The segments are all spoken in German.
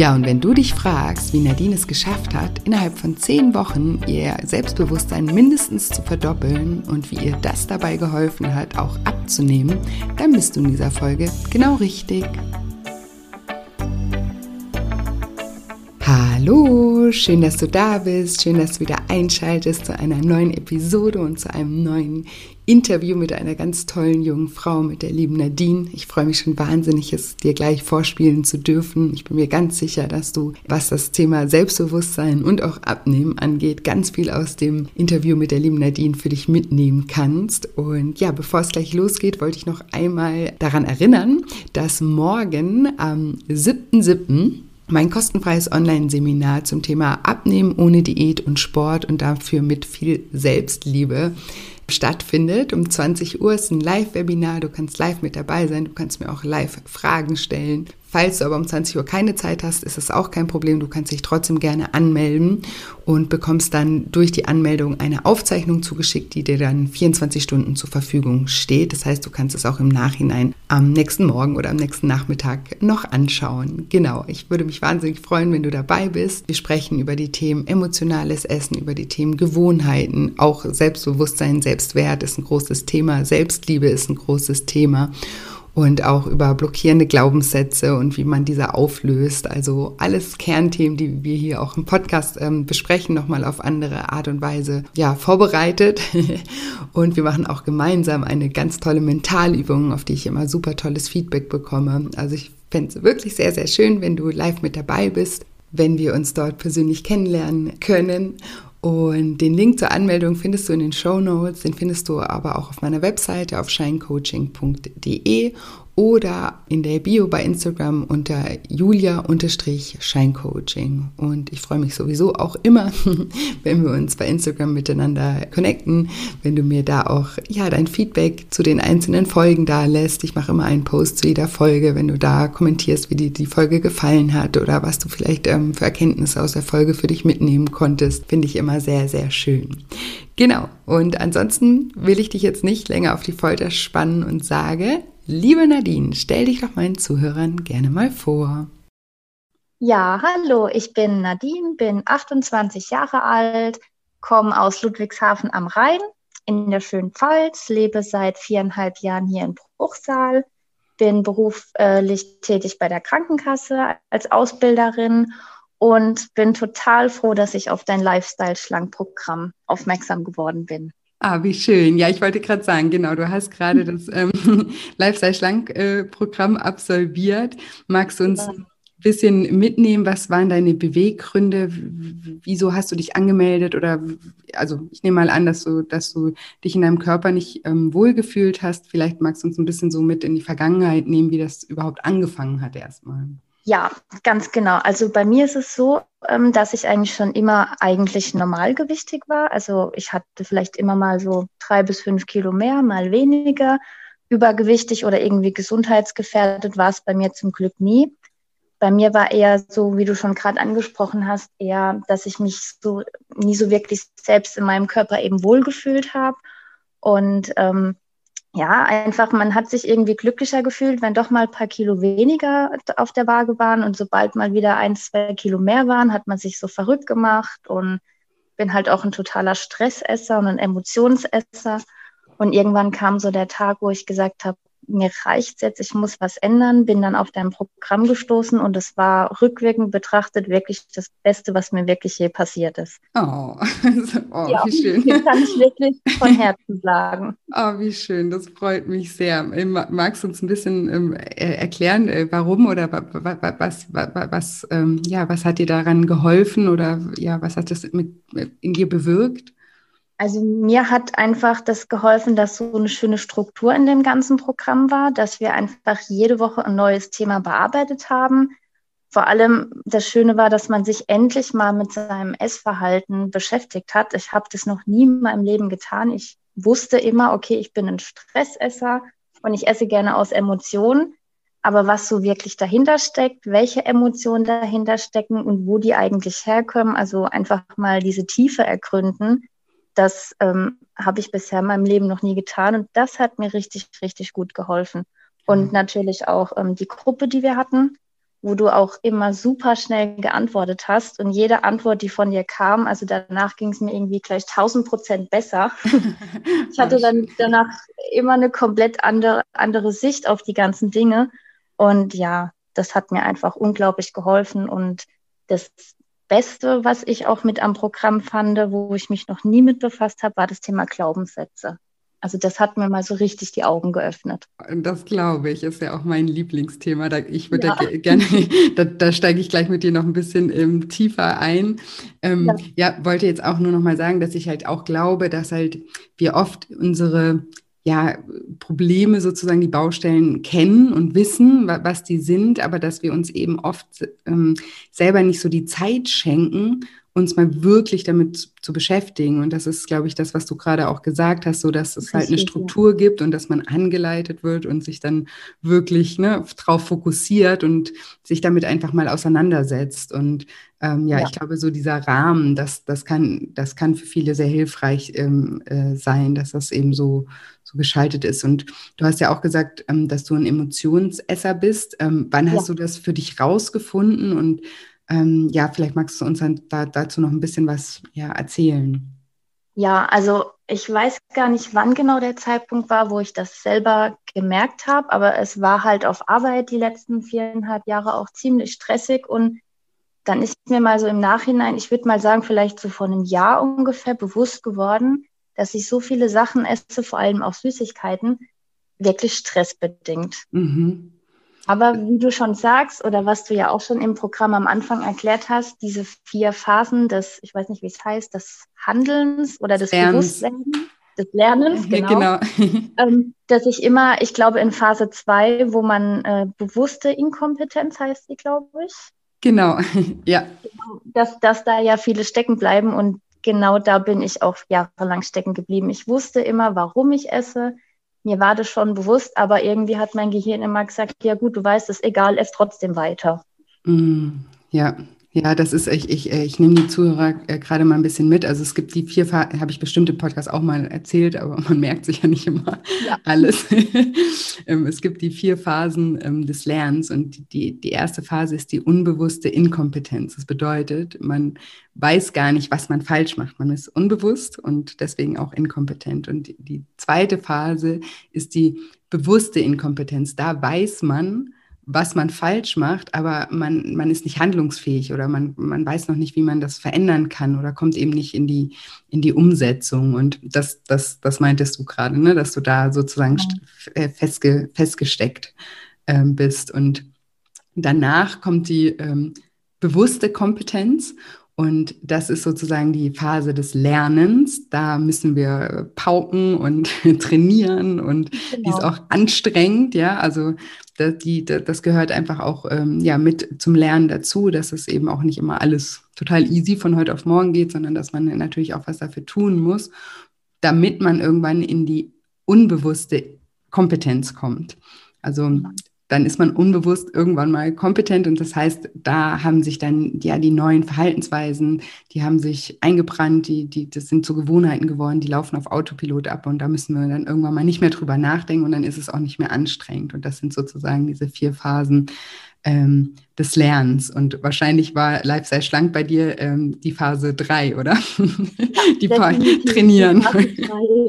Ja, und wenn du dich fragst, wie Nadine es geschafft hat, innerhalb von zehn Wochen ihr Selbstbewusstsein mindestens zu verdoppeln und wie ihr das dabei geholfen hat, auch abzunehmen, dann bist du in dieser Folge genau richtig. Hallo, schön, dass du da bist, schön, dass du wieder einschaltest zu einer neuen Episode und zu einem neuen Interview mit einer ganz tollen jungen Frau, mit der lieben Nadine. Ich freue mich schon wahnsinnig, es dir gleich vorspielen zu dürfen. Ich bin mir ganz sicher, dass du, was das Thema Selbstbewusstsein und auch Abnehmen angeht, ganz viel aus dem Interview mit der lieben Nadine für dich mitnehmen kannst. Und ja, bevor es gleich losgeht, wollte ich noch einmal daran erinnern, dass morgen am 7.7 mein kostenfreies Online-Seminar zum Thema Abnehmen ohne Diät und Sport und dafür mit viel Selbstliebe stattfindet. Um 20 Uhr ist ein Live-Webinar. Du kannst live mit dabei sein. Du kannst mir auch live Fragen stellen. Falls du aber um 20 Uhr keine Zeit hast, ist es auch kein Problem. Du kannst dich trotzdem gerne anmelden und bekommst dann durch die Anmeldung eine Aufzeichnung zugeschickt, die dir dann 24 Stunden zur Verfügung steht. Das heißt, du kannst es auch im Nachhinein am nächsten Morgen oder am nächsten Nachmittag noch anschauen. Genau, ich würde mich wahnsinnig freuen, wenn du dabei bist. Wir sprechen über die Themen emotionales Essen, über die Themen Gewohnheiten, auch Selbstbewusstsein, Selbstwert ist ein großes Thema, Selbstliebe ist ein großes Thema und auch über blockierende Glaubenssätze und wie man diese auflöst. Also alles Kernthemen, die wir hier auch im Podcast ähm, besprechen, nochmal auf andere Art und Weise ja, vorbereitet. und wir machen auch gemeinsam eine ganz tolle Mentalübung, auf die ich immer super tolles Feedback bekomme. Also ich fände es wirklich sehr, sehr schön, wenn du live mit dabei bist, wenn wir uns dort persönlich kennenlernen können. Und den Link zur Anmeldung findest du in den Show Notes, den findest du aber auch auf meiner Webseite auf shinecoaching.de oder in der Bio bei Instagram unter julia-scheincoaching. Und ich freue mich sowieso auch immer, wenn wir uns bei Instagram miteinander connecten, wenn du mir da auch ja dein Feedback zu den einzelnen Folgen da lässt. Ich mache immer einen Post zu jeder Folge, wenn du da kommentierst, wie dir die Folge gefallen hat oder was du vielleicht ähm, für Erkenntnisse aus der Folge für dich mitnehmen konntest, finde ich immer sehr, sehr schön. Genau. Und ansonsten will ich dich jetzt nicht länger auf die Folter spannen und sage, Liebe Nadine, stell dich doch meinen Zuhörern gerne mal vor. Ja, hallo, ich bin Nadine, bin 28 Jahre alt, komme aus Ludwigshafen am Rhein in der schönen Pfalz, lebe seit viereinhalb Jahren hier in Bruchsal, bin beruflich tätig bei der Krankenkasse als Ausbilderin und bin total froh, dass ich auf dein Lifestyle-Schlank-Programm aufmerksam geworden bin. Ah, wie schön. Ja, ich wollte gerade sagen, genau, du hast gerade das ähm, Lifestyle Schlank-Programm äh, absolviert. Magst du uns ein bisschen mitnehmen? Was waren deine Beweggründe? Wieso hast du dich angemeldet? Oder also ich nehme mal an, dass du, dass du dich in deinem Körper nicht ähm, wohlgefühlt hast. Vielleicht magst du uns ein bisschen so mit in die Vergangenheit nehmen, wie das überhaupt angefangen hat erstmal. Ja, ganz genau. Also bei mir ist es so, ähm, dass ich eigentlich schon immer eigentlich normalgewichtig war. Also ich hatte vielleicht immer mal so drei bis fünf Kilo mehr, mal weniger. Übergewichtig oder irgendwie gesundheitsgefährdet war es bei mir zum Glück nie. Bei mir war eher so, wie du schon gerade angesprochen hast, eher, dass ich mich so nie so wirklich selbst in meinem Körper eben wohlgefühlt habe. Und ähm, ja, einfach, man hat sich irgendwie glücklicher gefühlt, wenn doch mal ein paar Kilo weniger auf der Waage waren und sobald mal wieder ein, zwei Kilo mehr waren, hat man sich so verrückt gemacht und bin halt auch ein totaler Stressesser und ein Emotionsesser. Und irgendwann kam so der Tag, wo ich gesagt habe, mir reicht's jetzt, ich muss was ändern, bin dann auf dein Programm gestoßen und es war rückwirkend betrachtet wirklich das Beste, was mir wirklich je passiert ist. Oh, oh ja, wie schön. Das kann ich wirklich von Herzen sagen. Oh, wie schön, das freut mich sehr. Ähm, magst du uns ein bisschen ähm, erklären, äh, warum oder was, was, was, ähm, ja, was hat dir daran geholfen oder ja, was hat das mit, in dir bewirkt? Also mir hat einfach das geholfen, dass so eine schöne Struktur in dem ganzen Programm war, dass wir einfach jede Woche ein neues Thema bearbeitet haben. Vor allem das Schöne war, dass man sich endlich mal mit seinem Essverhalten beschäftigt hat. Ich habe das noch nie in meinem Leben getan. Ich wusste immer, okay, ich bin ein Stressesser und ich esse gerne aus Emotionen. Aber was so wirklich dahinter steckt, welche Emotionen dahinter stecken und wo die eigentlich herkommen, also einfach mal diese Tiefe ergründen, das ähm, habe ich bisher in meinem Leben noch nie getan und das hat mir richtig, richtig gut geholfen. Und mhm. natürlich auch ähm, die Gruppe, die wir hatten, wo du auch immer super schnell geantwortet hast und jede Antwort, die von dir kam, also danach ging es mir irgendwie gleich 1000 Prozent besser. ich hatte dann danach immer eine komplett andere, andere Sicht auf die ganzen Dinge und ja, das hat mir einfach unglaublich geholfen und das Beste, was ich auch mit am Programm fand, wo ich mich noch nie mit befasst habe, war das Thema Glaubenssätze. Also das hat mir mal so richtig die Augen geöffnet. Das glaube ich, ist ja auch mein Lieblingsthema. Da, ich würde ja. da gerne, da, da, steige ich gleich mit dir noch ein bisschen ähm, tiefer ein. Ähm, ja. ja, wollte jetzt auch nur noch mal sagen, dass ich halt auch glaube, dass halt wir oft unsere ja, Probleme sozusagen, die Baustellen kennen und wissen, was die sind, aber dass wir uns eben oft ähm, selber nicht so die Zeit schenken, uns mal wirklich damit zu beschäftigen. Und das ist, glaube ich, das, was du gerade auch gesagt hast, so dass es halt eine Struktur gibt und dass man angeleitet wird und sich dann wirklich ne, drauf fokussiert und sich damit einfach mal auseinandersetzt. Und ähm, ja, ja, ich glaube, so dieser Rahmen, das, das, kann, das kann für viele sehr hilfreich ähm, äh, sein, dass das eben so, so geschaltet ist. Und du hast ja auch gesagt, ähm, dass du ein Emotionsesser bist. Ähm, wann ja. hast du das für dich rausgefunden und ähm, ja, vielleicht magst du uns dann da, dazu noch ein bisschen was ja, erzählen. Ja, also ich weiß gar nicht, wann genau der Zeitpunkt war, wo ich das selber gemerkt habe, aber es war halt auf Arbeit die letzten viereinhalb Jahre auch ziemlich stressig und dann ist mir mal so im Nachhinein, ich würde mal sagen, vielleicht so vor einem Jahr ungefähr bewusst geworden, dass ich so viele Sachen esse, vor allem auch Süßigkeiten, wirklich stressbedingt. Mhm. Aber wie du schon sagst oder was du ja auch schon im Programm am Anfang erklärt hast, diese vier Phasen des, ich weiß nicht, wie es heißt, des Handelns oder des Lernens. Bewusstwerdens, des Lernens, genau, genau. ähm, dass ich immer, ich glaube in Phase zwei, wo man äh, bewusste Inkompetenz heißt die, glaube ich. Genau, ja. Dass, dass da ja viele stecken bleiben und genau da bin ich auch jahrelang stecken geblieben. Ich wusste immer, warum ich esse mir war das schon bewusst, aber irgendwie hat mein Gehirn immer gesagt, ja gut, du weißt es, egal, es trotzdem weiter. Mm, ja, ja, das ist, ich, ich, ich nehme die Zuhörer äh, gerade mal ein bisschen mit. Also es gibt die vier Phasen, habe ich bestimmt im Podcast auch mal erzählt, aber man merkt sich ja nicht immer ja. alles. Ähm, es gibt die vier Phasen ähm, des Lernens und die, die erste Phase ist die unbewusste Inkompetenz. Das bedeutet, man weiß gar nicht, was man falsch macht. Man ist unbewusst und deswegen auch inkompetent. Und die zweite Phase ist die bewusste Inkompetenz. Da weiß man, was man falsch macht, aber man, man ist nicht handlungsfähig oder man, man weiß noch nicht, wie man das verändern kann oder kommt eben nicht in die, in die Umsetzung. Und das, das, das meintest du gerade, ne? dass du da sozusagen ja. Äh, festge, festgesteckt ähm, bist. Und danach kommt die ähm, bewusste Kompetenz und das ist sozusagen die Phase des Lernens. Da müssen wir pauken und trainieren und genau. die ist genau. auch anstrengend, ja. Also das, die, das gehört einfach auch ähm, ja, mit zum Lernen dazu, dass es eben auch nicht immer alles total easy von heute auf morgen geht, sondern dass man natürlich auch was dafür tun muss, damit man irgendwann in die unbewusste Kompetenz kommt. Also genau dann ist man unbewusst irgendwann mal kompetent und das heißt, da haben sich dann ja die neuen Verhaltensweisen, die haben sich eingebrannt, die, die, das sind zu Gewohnheiten geworden, die laufen auf Autopilot ab und da müssen wir dann irgendwann mal nicht mehr drüber nachdenken und dann ist es auch nicht mehr anstrengend. Und das sind sozusagen diese vier Phasen ähm, des Lernens. Und wahrscheinlich war Lifestyle Schlank bei dir ähm, die Phase 3, oder? die Trainieren.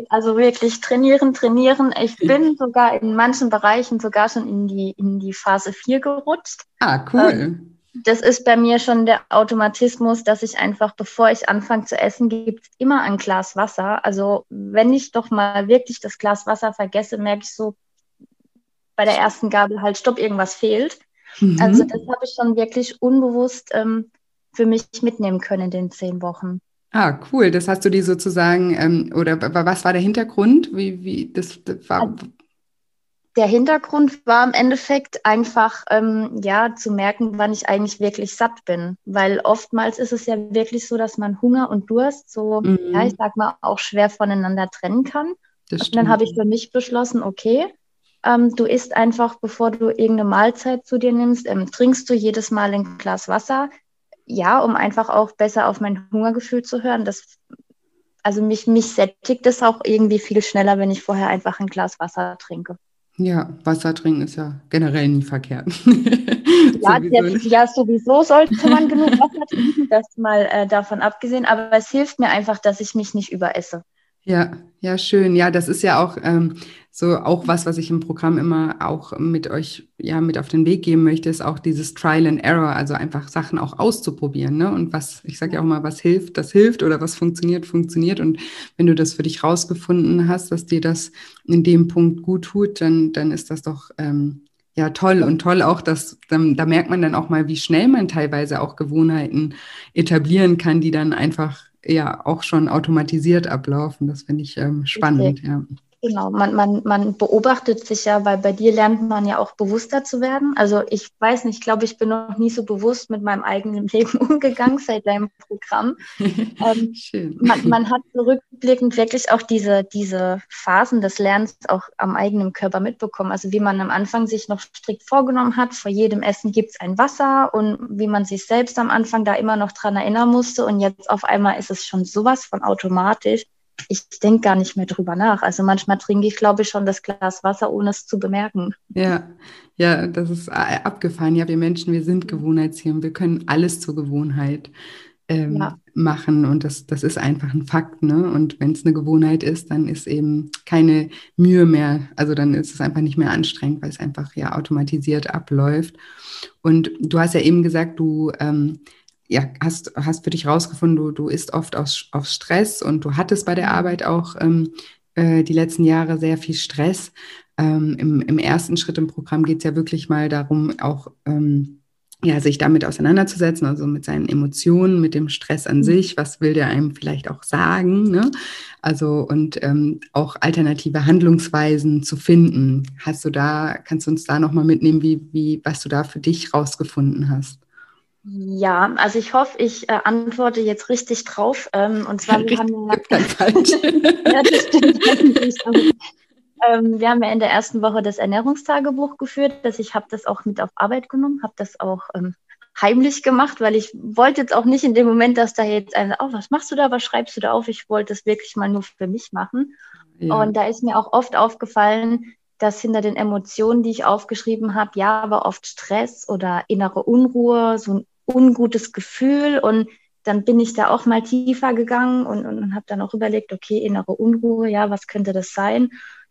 Also wirklich trainieren, trainieren. Ich bin sogar in manchen Bereichen sogar schon in die, in die Phase 4 gerutscht. Ah, cool. Ähm, das ist bei mir schon der Automatismus, dass ich einfach, bevor ich anfange zu essen, gibt es immer ein Glas Wasser. Also wenn ich doch mal wirklich das Glas Wasser vergesse, merke ich so bei der ersten Gabel halt, stopp, irgendwas fehlt. Mhm. Also das habe ich schon wirklich unbewusst ähm, für mich mitnehmen können in den zehn Wochen. Ah, cool. Das hast du die sozusagen, ähm, oder was war der Hintergrund? Wie, wie das, das war. Also, der Hintergrund war im Endeffekt einfach, ähm, ja, zu merken, wann ich eigentlich wirklich satt bin. Weil oftmals ist es ja wirklich so, dass man Hunger und Durst so, mhm. ja, ich sag mal, auch schwer voneinander trennen kann. und dann habe ich für mich beschlossen, okay, ähm, du isst einfach, bevor du irgendeine Mahlzeit zu dir nimmst, ähm, trinkst du jedes Mal ein Glas Wasser. Ja, um einfach auch besser auf mein Hungergefühl zu hören. Das, also mich, mich sättigt es auch irgendwie viel schneller, wenn ich vorher einfach ein Glas Wasser trinke. Ja, Wasser trinken ist ja generell nie verkehrt. ja, sowieso. ja, sowieso sollte man genug Wasser trinken, das mal äh, davon abgesehen. Aber es hilft mir einfach, dass ich mich nicht überesse. Ja, ja, schön. Ja, das ist ja auch ähm, so auch was, was ich im Programm immer auch mit euch ja mit auf den Weg geben möchte, ist auch dieses Trial and Error, also einfach Sachen auch auszuprobieren. Ne? Und was, ich sage ja auch mal, was hilft, das hilft oder was funktioniert, funktioniert. Und wenn du das für dich rausgefunden hast, dass dir das in dem Punkt gut tut, dann, dann ist das doch ähm, ja toll und toll auch, dass dann, da merkt man dann auch mal, wie schnell man teilweise auch Gewohnheiten etablieren kann, die dann einfach ja auch schon automatisiert ablaufen. Das finde ich ähm, spannend, okay. ja. Genau, man, man, man beobachtet sich ja, weil bei dir lernt man ja auch bewusster zu werden. Also ich weiß nicht, ich glaube, ich bin noch nie so bewusst mit meinem eigenen Leben umgegangen seit deinem Programm. ähm, Schön. Man, man hat zurückblickend wirklich auch diese, diese Phasen des Lernens auch am eigenen Körper mitbekommen. Also wie man am Anfang sich noch strikt vorgenommen hat, vor jedem Essen gibt es ein Wasser und wie man sich selbst am Anfang da immer noch dran erinnern musste. Und jetzt auf einmal ist es schon sowas von automatisch ich denke gar nicht mehr drüber nach. Also manchmal trinke ich, glaube ich, schon das Glas Wasser, ohne es zu bemerken. Ja, ja, das ist äh, abgefahren. Ja, wir Menschen, wir sind Gewohnheitstiere. Wir können alles zur Gewohnheit ähm, ja. machen und das, das ist einfach ein Fakt. Ne? Und wenn es eine Gewohnheit ist, dann ist eben keine Mühe mehr. Also dann ist es einfach nicht mehr anstrengend, weil es einfach ja automatisiert abläuft. Und du hast ja eben gesagt, du ähm, ja, hast, hast für dich rausgefunden, du, du isst oft aus, auf Stress und du hattest bei der mhm. Arbeit auch ähm, äh, die letzten Jahre sehr viel Stress. Ähm, im, Im ersten Schritt im Programm geht es ja wirklich mal darum, auch ähm, ja, sich damit auseinanderzusetzen, also mit seinen Emotionen, mit dem Stress an mhm. sich, was will der einem vielleicht auch sagen, ne? Also und ähm, auch alternative Handlungsweisen zu finden. Hast du da, kannst du uns da nochmal mitnehmen, wie, wie, was du da für dich rausgefunden hast? Ja, also ich hoffe, ich äh, antworte jetzt richtig drauf. Ähm, und zwar, wir haben ja, ja, das stimmt ähm, wir haben ja in der ersten Woche das Ernährungstagebuch geführt. Dass ich habe das auch mit auf Arbeit genommen, habe das auch ähm, heimlich gemacht, weil ich wollte jetzt auch nicht in dem Moment, dass da jetzt einer, oh, was machst du da, was schreibst du da auf? Ich wollte es wirklich mal nur für mich machen. Ja. Und da ist mir auch oft aufgefallen, dass hinter den Emotionen, die ich aufgeschrieben habe, ja, aber oft Stress oder innere Unruhe, so ein ungutes Gefühl und dann bin ich da auch mal tiefer gegangen und, und, und habe dann auch überlegt, okay, innere Unruhe, ja, was könnte das sein?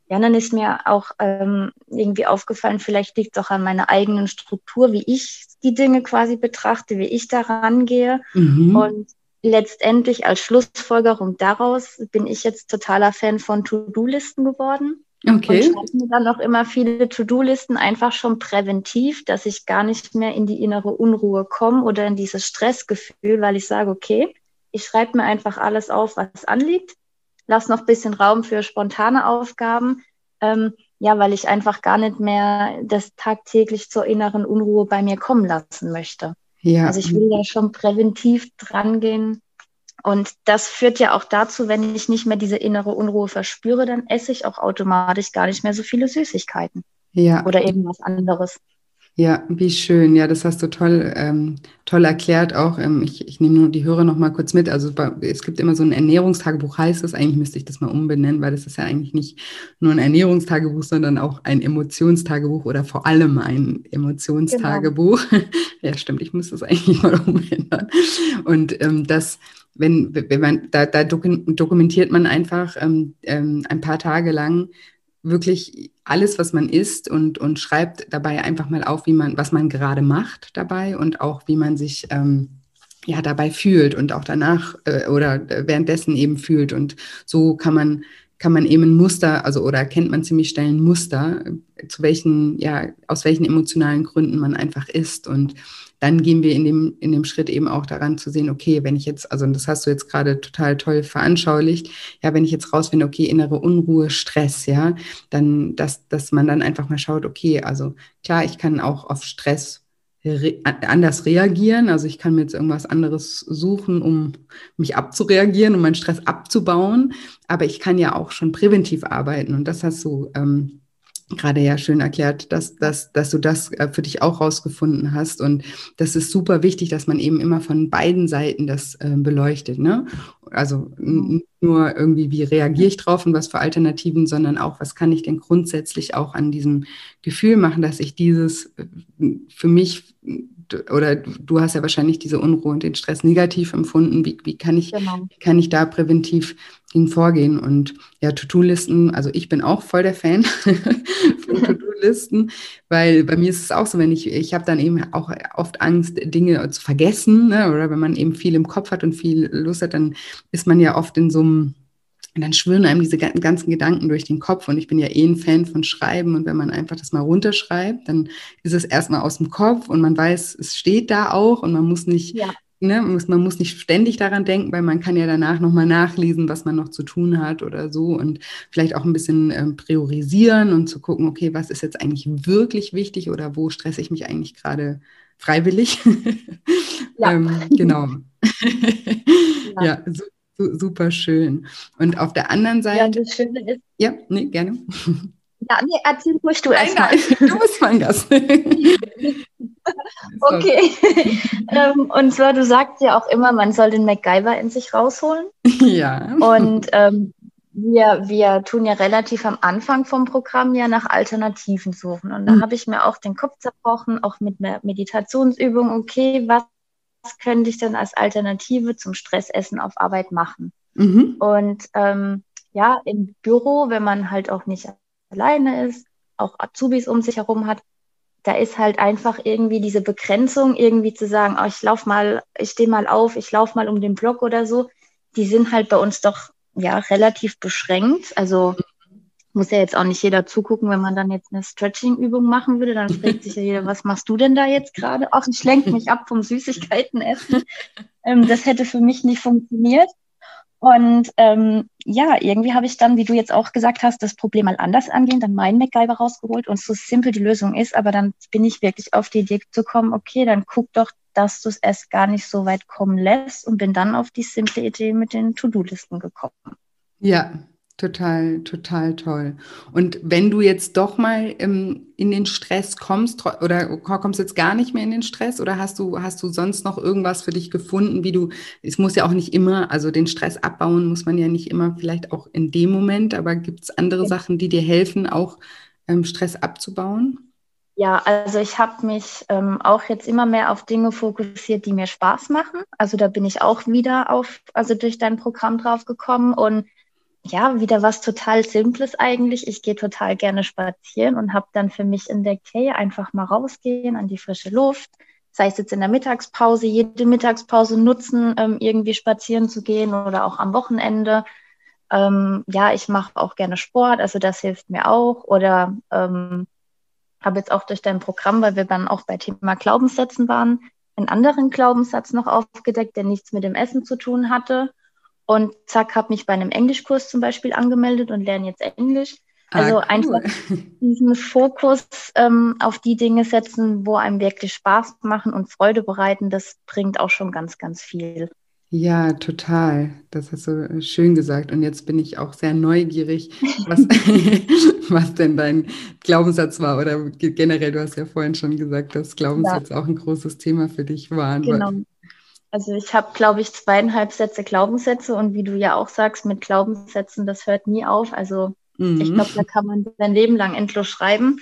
Ja, dann ist mir auch ähm, irgendwie aufgefallen, vielleicht liegt es auch an meiner eigenen Struktur, wie ich die Dinge quasi betrachte, wie ich daran gehe. Mhm. Und letztendlich als Schlussfolgerung daraus bin ich jetzt totaler Fan von To-Do-Listen geworden. Okay. Und schreibe mir dann auch immer viele To-Do-Listen einfach schon präventiv, dass ich gar nicht mehr in die innere Unruhe komme oder in dieses Stressgefühl, weil ich sage, okay, ich schreibe mir einfach alles auf, was anliegt, lass noch ein bisschen Raum für spontane Aufgaben. Ähm, ja, weil ich einfach gar nicht mehr das tagtäglich zur inneren Unruhe bei mir kommen lassen möchte. Ja. Also ich will da schon präventiv drangehen, und das führt ja auch dazu, wenn ich nicht mehr diese innere Unruhe verspüre, dann esse ich auch automatisch gar nicht mehr so viele Süßigkeiten. Ja. Oder irgendwas anderes. Ja, wie schön. Ja, das hast du toll, ähm, toll erklärt auch. Ähm, ich, ich nehme nur die Hörer noch mal kurz mit. Also es gibt immer so ein Ernährungstagebuch, heißt es. Eigentlich müsste ich das mal umbenennen, weil das ist ja eigentlich nicht nur ein Ernährungstagebuch, sondern auch ein Emotionstagebuch oder vor allem ein Emotionstagebuch. Genau. ja, stimmt. Ich muss das eigentlich mal umändern. Und ähm, das wenn, wenn man, da, da dokumentiert man einfach ähm, ähm, ein paar Tage lang wirklich alles, was man isst und, und schreibt dabei einfach mal auf, wie man, was man gerade macht dabei und auch wie man sich ähm, ja dabei fühlt und auch danach äh, oder währenddessen eben fühlt. Und so kann man kann man eben ein Muster, also oder erkennt man ziemlich schnell ein Muster, zu welchen, ja, aus welchen emotionalen Gründen man einfach ist. Und dann gehen wir in dem, in dem Schritt eben auch daran zu sehen, okay, wenn ich jetzt, also das hast du jetzt gerade total toll veranschaulicht, ja, wenn ich jetzt rausfinde, okay, innere Unruhe, Stress, ja, dann, dass, dass man dann einfach mal schaut, okay, also klar, ich kann auch auf Stress re anders reagieren. Also ich kann mir jetzt irgendwas anderes suchen, um mich abzureagieren, um meinen Stress abzubauen. Aber ich kann ja auch schon präventiv arbeiten. Und das hast du ähm, gerade ja schön erklärt, dass, dass, dass du das äh, für dich auch rausgefunden hast. Und das ist super wichtig, dass man eben immer von beiden Seiten das äh, beleuchtet. Ne? Also nicht nur irgendwie, wie reagiere ich drauf und was für Alternativen, sondern auch, was kann ich denn grundsätzlich auch an diesem Gefühl machen, dass ich dieses äh, für mich oder du hast ja wahrscheinlich diese Unruhe und den Stress negativ empfunden. Wie, wie kann ich, genau. kann ich da präventiv gegen vorgehen? Und ja, To-Do-Listen, also ich bin auch voll der Fan von To-Do-Listen, weil bei mir ist es auch so, wenn ich, ich habe dann eben auch oft Angst, Dinge zu vergessen, ne? oder wenn man eben viel im Kopf hat und viel Lust hat, dann ist man ja oft in so einem und dann schwirren einem diese ganzen Gedanken durch den Kopf. Und ich bin ja eh ein Fan von Schreiben. Und wenn man einfach das mal runterschreibt, dann ist es erstmal aus dem Kopf und man weiß, es steht da auch und man muss nicht, ja. ne, muss, man muss nicht ständig daran denken, weil man kann ja danach nochmal nachlesen, was man noch zu tun hat oder so. Und vielleicht auch ein bisschen ähm, priorisieren und zu gucken, okay, was ist jetzt eigentlich wirklich wichtig oder wo stresse ich mich eigentlich gerade freiwillig? Ähm, genau. ja, ja so super schön. Und auf der anderen Seite. Ja, das Schöne ist. Ja, nee, gerne. Ja, nee, erzähl ruhig du erstmal. Du bist mein Gast. okay. ähm, und zwar, du sagst ja auch immer, man soll den MacGyver in sich rausholen. Ja. Und ähm, wir, wir tun ja relativ am Anfang vom Programm ja nach Alternativen suchen. Und da mhm. habe ich mir auch den Kopf zerbrochen, auch mit einer Meditationsübung. Okay, was was könnte ich denn als Alternative zum Stressessen auf Arbeit machen? Mhm. Und ähm, ja, im Büro, wenn man halt auch nicht alleine ist, auch Azubis um sich herum hat, da ist halt einfach irgendwie diese Begrenzung, irgendwie zu sagen, oh, ich lauf mal, ich stehe mal auf, ich laufe mal um den Block oder so, die sind halt bei uns doch ja relativ beschränkt. Also muss ja jetzt auch nicht jeder zugucken, wenn man dann jetzt eine Stretching-Übung machen würde, dann fragt sich ja jeder, was machst du denn da jetzt gerade? Ach, ich lenke mich ab vom Süßigkeiten essen. Ähm, das hätte für mich nicht funktioniert. Und ähm, ja, irgendwie habe ich dann, wie du jetzt auch gesagt hast, das Problem mal anders angehen, dann meinen MacGyver rausgeholt und so simpel die Lösung ist, aber dann bin ich wirklich auf die Idee zu kommen, okay, dann guck doch, dass du es erst gar nicht so weit kommen lässt und bin dann auf die simple Idee mit den To-Do-Listen gekommen. Ja, Total, total toll. Und wenn du jetzt doch mal ähm, in den Stress kommst oder kommst jetzt gar nicht mehr in den Stress oder hast du, hast du sonst noch irgendwas für dich gefunden, wie du, es muss ja auch nicht immer, also den Stress abbauen muss man ja nicht immer, vielleicht auch in dem Moment, aber gibt es andere. Sachen, die dir helfen, auch ähm, Stress abzubauen? Ja, also ich habe mich ähm, auch jetzt immer mehr auf Dinge fokussiert, die mir Spaß machen. Also da bin ich auch wieder auf, also durch dein Programm drauf gekommen und ja, wieder was total Simples eigentlich. Ich gehe total gerne spazieren und habe dann für mich entdeckt, hey, einfach mal rausgehen an die frische Luft. Sei es jetzt in der Mittagspause, jede Mittagspause nutzen, ähm, irgendwie spazieren zu gehen oder auch am Wochenende. Ähm, ja, ich mache auch gerne Sport, also das hilft mir auch. Oder ähm, habe jetzt auch durch dein Programm, weil wir dann auch bei Thema Glaubenssätzen waren, einen anderen Glaubenssatz noch aufgedeckt, der nichts mit dem Essen zu tun hatte und zack, habe mich bei einem Englischkurs zum Beispiel angemeldet und lerne jetzt Englisch. Ah, also ah, cool. einfach diesen Fokus ähm, auf die Dinge setzen, wo einem wirklich Spaß machen und Freude bereiten, das bringt auch schon ganz, ganz viel. Ja, total. Das hast du schön gesagt. Und jetzt bin ich auch sehr neugierig, was, was denn dein Glaubenssatz war. Oder generell, du hast ja vorhin schon gesagt, dass Glaubenssätze ja. auch ein großes Thema für dich waren. Genau. Also ich habe, glaube ich, zweieinhalb Sätze Glaubenssätze und wie du ja auch sagst, mit Glaubenssätzen, das hört nie auf. Also mhm. ich glaube, da kann man sein Leben lang endlos schreiben.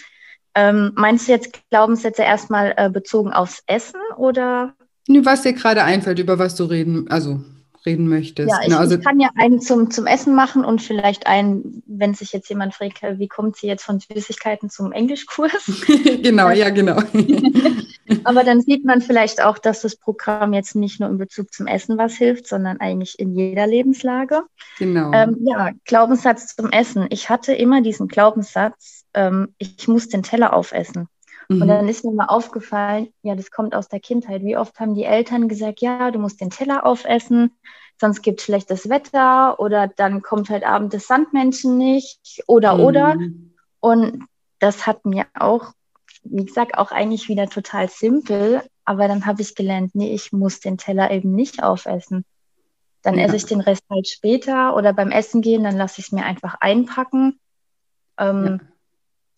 Ähm, meinst du jetzt Glaubenssätze erstmal äh, bezogen aufs Essen oder? Was dir gerade einfällt, über was du reden, also reden möchtest. Ja, ich, genau, also, ich kann ja einen zum, zum Essen machen und vielleicht einen, wenn sich jetzt jemand fragt, wie kommt sie jetzt von Süßigkeiten zum Englischkurs? genau, ja, genau. Aber dann sieht man vielleicht auch, dass das Programm jetzt nicht nur in Bezug zum Essen was hilft, sondern eigentlich in jeder Lebenslage. Genau. Ähm, ja, Glaubenssatz zum Essen. Ich hatte immer diesen Glaubenssatz, ähm, ich muss den Teller aufessen. Mhm. Und dann ist mir mal aufgefallen, ja, das kommt aus der Kindheit. Wie oft haben die Eltern gesagt, ja, du musst den Teller aufessen, sonst gibt es schlechtes Wetter oder dann kommt halt abends das Sandmenschen nicht oder mhm. oder. Und das hat mir auch, wie gesagt, auch eigentlich wieder total simpel. Aber dann habe ich gelernt, nee, ich muss den Teller eben nicht aufessen. Dann ja. esse ich den Rest halt später oder beim Essen gehen, dann lasse ich es mir einfach einpacken. Ähm, ja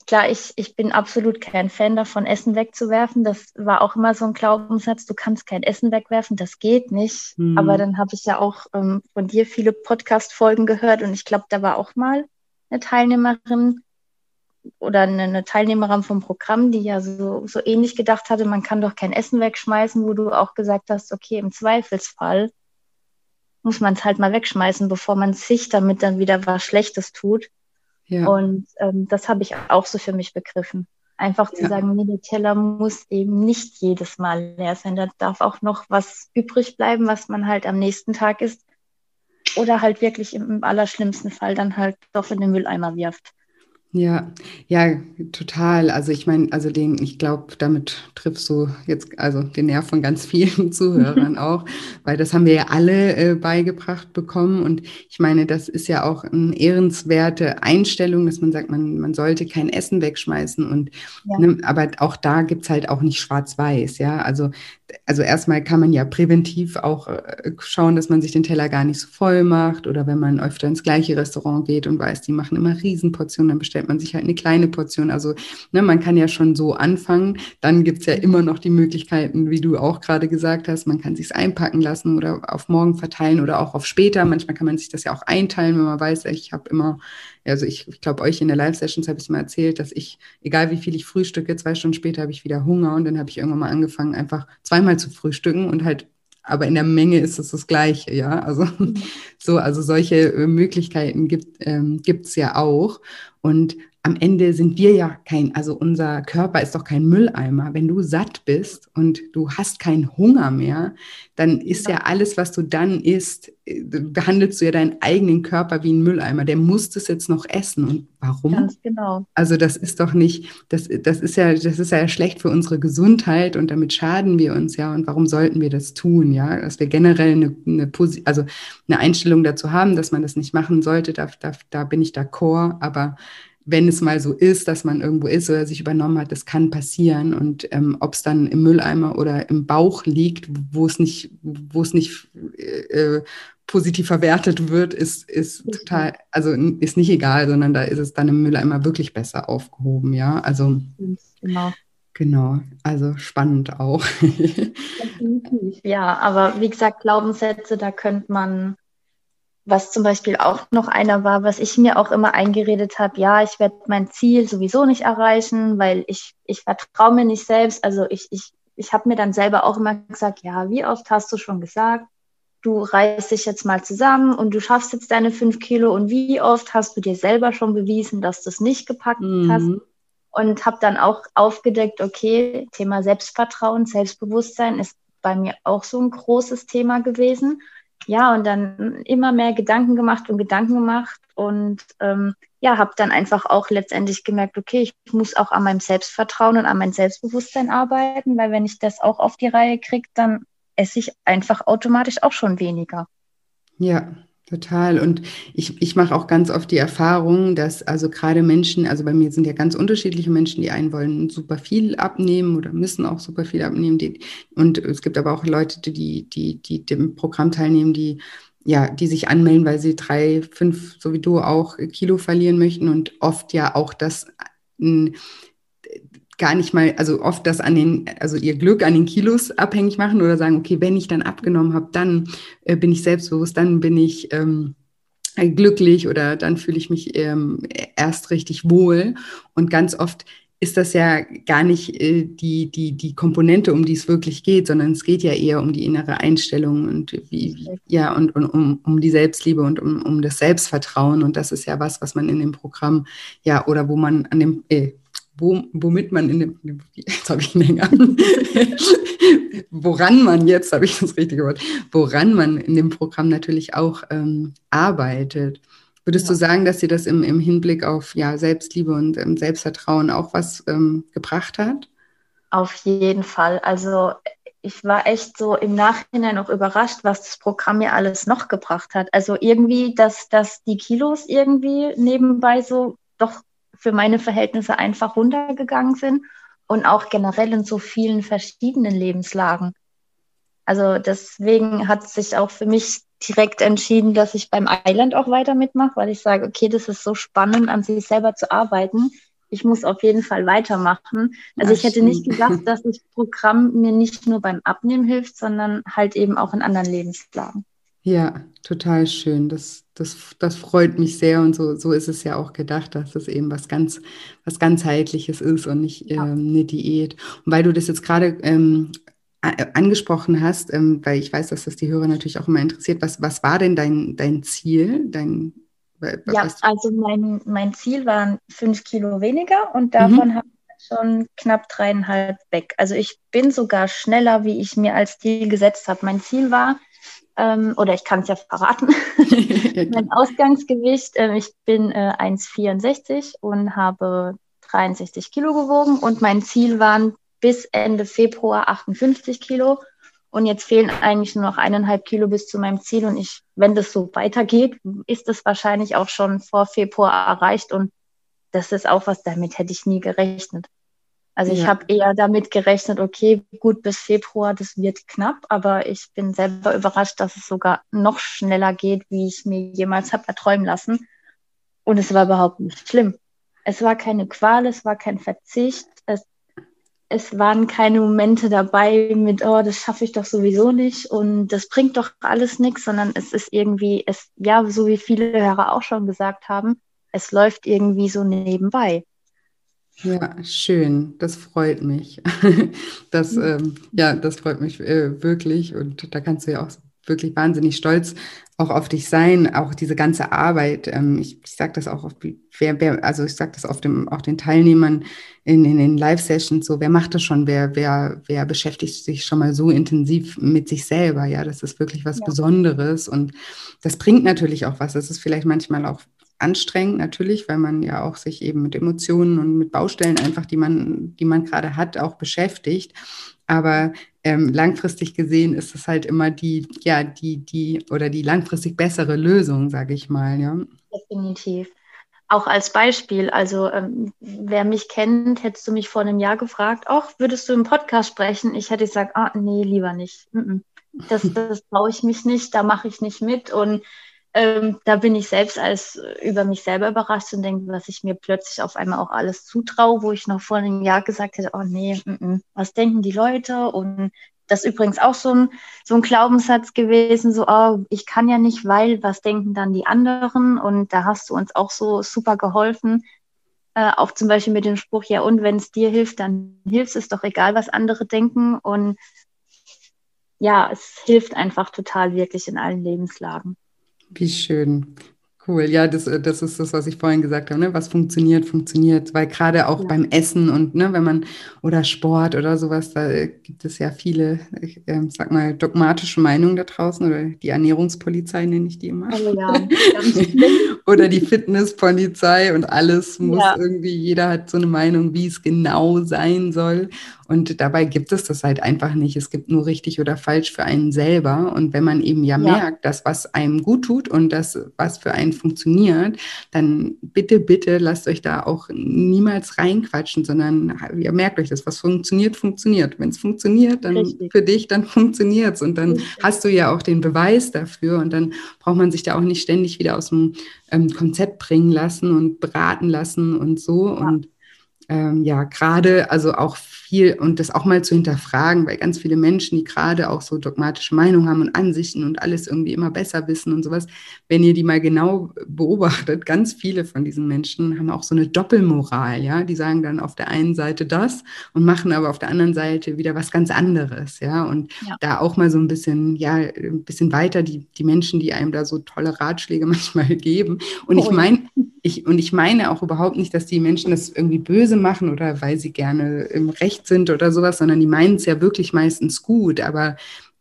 klar, ich, ich bin absolut kein Fan davon, Essen wegzuwerfen. Das war auch immer so ein Glaubenssatz, du kannst kein Essen wegwerfen, das geht nicht. Mhm. Aber dann habe ich ja auch ähm, von dir viele Podcast-Folgen gehört und ich glaube, da war auch mal eine Teilnehmerin oder eine, eine, Teilnehmerin vom Programm, die ja so, so ähnlich gedacht hatte, man kann doch kein Essen wegschmeißen, wo du auch gesagt hast, okay, im Zweifelsfall muss man es halt mal wegschmeißen, bevor man sich damit dann wieder was Schlechtes tut. Ja. Und ähm, das habe ich auch so für mich begriffen. Einfach zu ja. sagen, nee, der Teller muss eben nicht jedes Mal leer sein. Da darf auch noch was übrig bleiben, was man halt am nächsten Tag isst. Oder halt wirklich im allerschlimmsten Fall dann halt doch in den Mülleimer wirft. Ja, ja, total. Also ich meine, also den, ich glaube, damit triffst du jetzt also den Nerv von ganz vielen Zuhörern auch, weil das haben wir ja alle äh, beigebracht bekommen. Und ich meine, das ist ja auch eine ehrenswerte Einstellung, dass man sagt, man, man sollte kein Essen wegschmeißen. Und ja. ne, aber auch da gibt's halt auch nicht schwarz-weiß, ja. Also also erstmal kann man ja präventiv auch äh, schauen, dass man sich den Teller gar nicht so voll macht oder wenn man öfter ins gleiche Restaurant geht und weiß, die machen immer Riesenportionen, dann bestellt man sich halt eine kleine Portion. Also ne, man kann ja schon so anfangen. Dann gibt es ja immer noch die Möglichkeiten, wie du auch gerade gesagt hast, man kann sich einpacken lassen oder auf morgen verteilen oder auch auf später. Manchmal kann man sich das ja auch einteilen, wenn man weiß, ich habe immer also ich, ich glaube, euch in der Live-Sessions habe ich mal erzählt, dass ich, egal wie viel ich frühstücke, zwei Stunden später habe ich wieder Hunger und dann habe ich irgendwann mal angefangen, einfach zweimal zu frühstücken und halt, aber in der Menge ist es das Gleiche, ja. Also mhm. so, also solche äh, Möglichkeiten gibt ähm, es ja auch. Und am Ende sind wir ja kein, also unser Körper ist doch kein Mülleimer. Wenn du satt bist und du hast keinen Hunger mehr, dann ist ja alles, was du dann isst, behandelst du ja deinen eigenen Körper wie ein Mülleimer. Der muss das jetzt noch essen. Und warum? Ganz genau. Also das ist doch nicht, das, das ist ja, das ist ja schlecht für unsere Gesundheit und damit schaden wir uns ja. Und warum sollten wir das tun? Ja, dass wir generell eine, eine, also eine Einstellung dazu haben, dass man das nicht machen sollte, da, da, da bin ich d'accord. Aber wenn es mal so ist, dass man irgendwo ist oder sich übernommen hat, das kann passieren. Und ähm, ob es dann im Mülleimer oder im Bauch liegt, wo es nicht, wo es nicht äh, positiv verwertet wird, ist, ist total, also ist nicht egal, sondern da ist es dann im Mülleimer wirklich besser aufgehoben, ja. Also genau. Genau, also spannend auch. ja, aber wie gesagt, Glaubenssätze, da könnte man was zum Beispiel auch noch einer war, was ich mir auch immer eingeredet habe, ja, ich werde mein Ziel sowieso nicht erreichen, weil ich, ich vertraue mir nicht selbst. Also ich, ich, ich habe mir dann selber auch immer gesagt, ja, wie oft hast du schon gesagt, du reißt dich jetzt mal zusammen und du schaffst jetzt deine fünf Kilo und wie oft hast du dir selber schon bewiesen, dass du es nicht gepackt mhm. hast? Und habe dann auch aufgedeckt, okay, Thema Selbstvertrauen, Selbstbewusstsein ist bei mir auch so ein großes Thema gewesen ja, und dann immer mehr Gedanken gemacht und Gedanken gemacht und ähm, ja, habe dann einfach auch letztendlich gemerkt, okay, ich muss auch an meinem Selbstvertrauen und an meinem Selbstbewusstsein arbeiten, weil wenn ich das auch auf die Reihe kriege, dann esse ich einfach automatisch auch schon weniger. Ja, Total. Und ich, ich mache auch ganz oft die Erfahrung, dass also gerade Menschen, also bei mir sind ja ganz unterschiedliche Menschen, die einen wollen super viel abnehmen oder müssen auch super viel abnehmen. Die, und es gibt aber auch Leute, die, die, die dem Programm teilnehmen, die ja, die sich anmelden, weil sie drei, fünf, so wie du auch Kilo verlieren möchten und oft ja auch das gar nicht mal, also oft das an den, also ihr Glück an den Kilos abhängig machen oder sagen, okay, wenn ich dann abgenommen habe, dann äh, bin ich selbstbewusst, dann bin ich ähm, glücklich oder dann fühle ich mich ähm, erst richtig wohl. Und ganz oft ist das ja gar nicht äh, die, die, die Komponente, um die es wirklich geht, sondern es geht ja eher um die innere Einstellung und wie, wie ja, und, und um, um die Selbstliebe und um, um das Selbstvertrauen. Und das ist ja was, was man in dem Programm, ja, oder wo man an dem, äh, wo, womit man in dem, jetzt habe ich einen Hänger, woran man, jetzt habe ich das richtige Wort, woran man in dem Programm natürlich auch ähm, arbeitet. Würdest ja. du sagen, dass dir das im, im Hinblick auf ja, Selbstliebe und ähm, Selbstvertrauen auch was ähm, gebracht hat? Auf jeden Fall. Also ich war echt so im Nachhinein auch überrascht, was das Programm mir alles noch gebracht hat. Also irgendwie, dass, dass die Kilos irgendwie nebenbei so doch für meine Verhältnisse einfach runtergegangen sind und auch generell in so vielen verschiedenen Lebenslagen. Also deswegen hat sich auch für mich direkt entschieden, dass ich beim Island auch weiter mitmache, weil ich sage, okay, das ist so spannend, an sich selber zu arbeiten. Ich muss auf jeden Fall weitermachen. Also Ach, ich hätte nicht gedacht, dass das Programm mir nicht nur beim Abnehmen hilft, sondern halt eben auch in anderen Lebenslagen. Ja, total schön. Das, das, das freut mich sehr und so, so ist es ja auch gedacht, dass es eben was ganz, was ganzheitliches ist und nicht ja. ähm, eine Diät. Und weil du das jetzt gerade ähm, angesprochen hast, ähm, weil ich weiß, dass das die Hörer natürlich auch immer interessiert, was, was war denn dein, dein Ziel? Dein, ja, also mein, mein Ziel waren fünf Kilo weniger und davon mhm. habe ich schon knapp dreieinhalb weg. Also ich bin sogar schneller, wie ich mir als Ziel gesetzt habe. Mein Ziel war, ähm, oder ich kann es ja verraten, mein Ausgangsgewicht, äh, ich bin äh, 1,64 und habe 63 Kilo gewogen und mein Ziel waren bis Ende Februar 58 Kilo. Und jetzt fehlen eigentlich nur noch eineinhalb Kilo bis zu meinem Ziel. Und ich, wenn das so weitergeht, ist es wahrscheinlich auch schon vor Februar erreicht. Und das ist auch was, damit hätte ich nie gerechnet. Also ich habe eher damit gerechnet, okay, gut, bis Februar, das wird knapp, aber ich bin selber überrascht, dass es sogar noch schneller geht, wie ich mir jemals habe erträumen lassen. Und es war überhaupt nicht schlimm. Es war keine Qual, es war kein Verzicht, es, es waren keine Momente dabei mit, oh, das schaffe ich doch sowieso nicht und das bringt doch alles nichts, sondern es ist irgendwie, es, ja, so wie viele Hörer auch schon gesagt haben, es läuft irgendwie so nebenbei. Ja, schön. Das freut mich. Das, ähm, ja, das freut mich äh, wirklich. Und da kannst du ja auch wirklich wahnsinnig stolz auch auf dich sein, auch diese ganze Arbeit. Ähm, ich ich sage das auch, auf, wer, wer, also ich sage das auf dem, auch den Teilnehmern in, in den Live-Sessions so, wer macht das schon, wer, wer, wer beschäftigt sich schon mal so intensiv mit sich selber, ja, das ist wirklich was ja. Besonderes und das bringt natürlich auch was. Das ist vielleicht manchmal auch anstrengend natürlich, weil man ja auch sich eben mit Emotionen und mit Baustellen einfach, die man, die man gerade hat, auch beschäftigt. Aber ähm, langfristig gesehen ist es halt immer die, ja, die, die oder die langfristig bessere Lösung, sage ich mal, ja. Definitiv. Auch als Beispiel, also ähm, wer mich kennt, hättest du mich vor einem Jahr gefragt, auch würdest du im Podcast sprechen? Ich hätte gesagt, ah, nee, lieber nicht. Das, das traue ich mich nicht, da mache ich nicht mit. Und ähm, da bin ich selbst als äh, über mich selber überrascht und denke, was ich mir plötzlich auf einmal auch alles zutraue, wo ich noch vor einem Jahr gesagt hätte, oh nee, m -m, was denken die Leute? Und das ist übrigens auch so ein, so ein Glaubenssatz gewesen, so, oh, ich kann ja nicht, weil, was denken dann die anderen? Und da hast du uns auch so super geholfen. Äh, auch zum Beispiel mit dem Spruch, ja, und wenn es dir hilft, dann hilft es doch egal, was andere denken. Und ja, es hilft einfach total wirklich in allen Lebenslagen. Wie schön. Cool, ja, das, das ist das, was ich vorhin gesagt habe, ne? was funktioniert, funktioniert, weil gerade auch ja. beim Essen und ne, wenn man oder Sport oder sowas, da gibt es ja viele, ich äh, sag mal, dogmatische Meinungen da draußen oder die Ernährungspolizei nenne ich die immer. Oh ja, oder die Fitnesspolizei und alles muss ja. irgendwie, jeder hat so eine Meinung, wie es genau sein soll. Und dabei gibt es das halt einfach nicht. Es gibt nur richtig oder falsch für einen selber. Und wenn man eben ja, ja. merkt, dass was einem gut tut und das, was für einen funktioniert, dann bitte, bitte lasst euch da auch niemals reinquatschen, sondern ihr merkt euch das, was funktioniert, funktioniert. Wenn es funktioniert, dann richtig. für dich, dann funktioniert es. Und dann richtig. hast du ja auch den Beweis dafür. Und dann braucht man sich da auch nicht ständig wieder aus dem ähm, Konzept bringen lassen und beraten lassen und so. Ja. Und ähm, ja, gerade, also auch viel und das auch mal zu hinterfragen, weil ganz viele Menschen, die gerade auch so dogmatische Meinungen haben und Ansichten und alles irgendwie immer besser wissen und sowas, wenn ihr die mal genau beobachtet, ganz viele von diesen Menschen haben auch so eine Doppelmoral, ja, die sagen dann auf der einen Seite das und machen aber auf der anderen Seite wieder was ganz anderes, ja, und ja. da auch mal so ein bisschen, ja, ein bisschen weiter die, die Menschen, die einem da so tolle Ratschläge manchmal geben. Und oh, ich meine, ich, und ich meine auch überhaupt nicht, dass die Menschen das irgendwie böse machen oder weil sie gerne im Recht sind oder sowas, sondern die meinen es ja wirklich meistens gut. Aber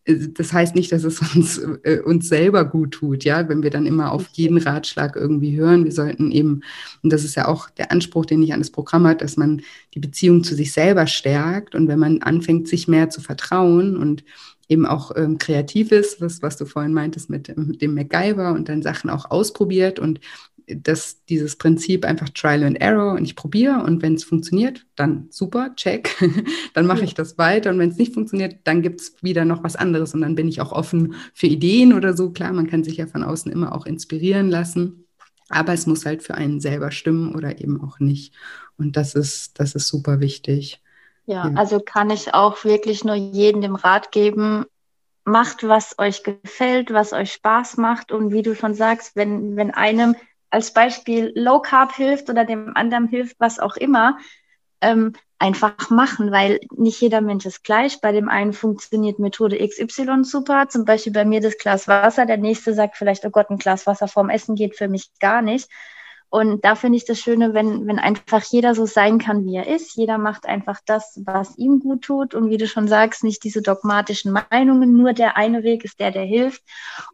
äh, das heißt nicht, dass es uns, äh, uns selber gut tut, ja, wenn wir dann immer auf jeden Ratschlag irgendwie hören. Wir sollten eben, und das ist ja auch der Anspruch, den ich an das Programm hat, dass man die Beziehung zu sich selber stärkt und wenn man anfängt, sich mehr zu vertrauen und eben auch ähm, kreativ ist, was, was du vorhin meintest mit, mit dem MacGyver und dann Sachen auch ausprobiert und dass dieses Prinzip einfach Trial and Error und ich probiere und wenn es funktioniert, dann super, check, dann mache ja. ich das weiter und wenn es nicht funktioniert, dann gibt es wieder noch was anderes und dann bin ich auch offen für Ideen oder so. Klar, man kann sich ja von außen immer auch inspirieren lassen, aber es muss halt für einen selber stimmen oder eben auch nicht und das ist, das ist super wichtig. Ja, ja. also kann ich auch wirklich nur jedem dem Rat geben, macht, was euch gefällt, was euch Spaß macht. Und wie du schon sagst, wenn, wenn einem als Beispiel Low Carb hilft oder dem anderen hilft, was auch immer, ähm, einfach machen, weil nicht jeder Mensch ist gleich. Bei dem einen funktioniert Methode XY super, zum Beispiel bei mir das Glas Wasser. Der nächste sagt vielleicht, oh Gott, ein Glas Wasser vorm Essen geht für mich gar nicht. Und da finde ich das Schöne, wenn, wenn einfach jeder so sein kann, wie er ist. Jeder macht einfach das, was ihm gut tut. Und wie du schon sagst, nicht diese dogmatischen Meinungen. Nur der eine Weg ist der, der hilft.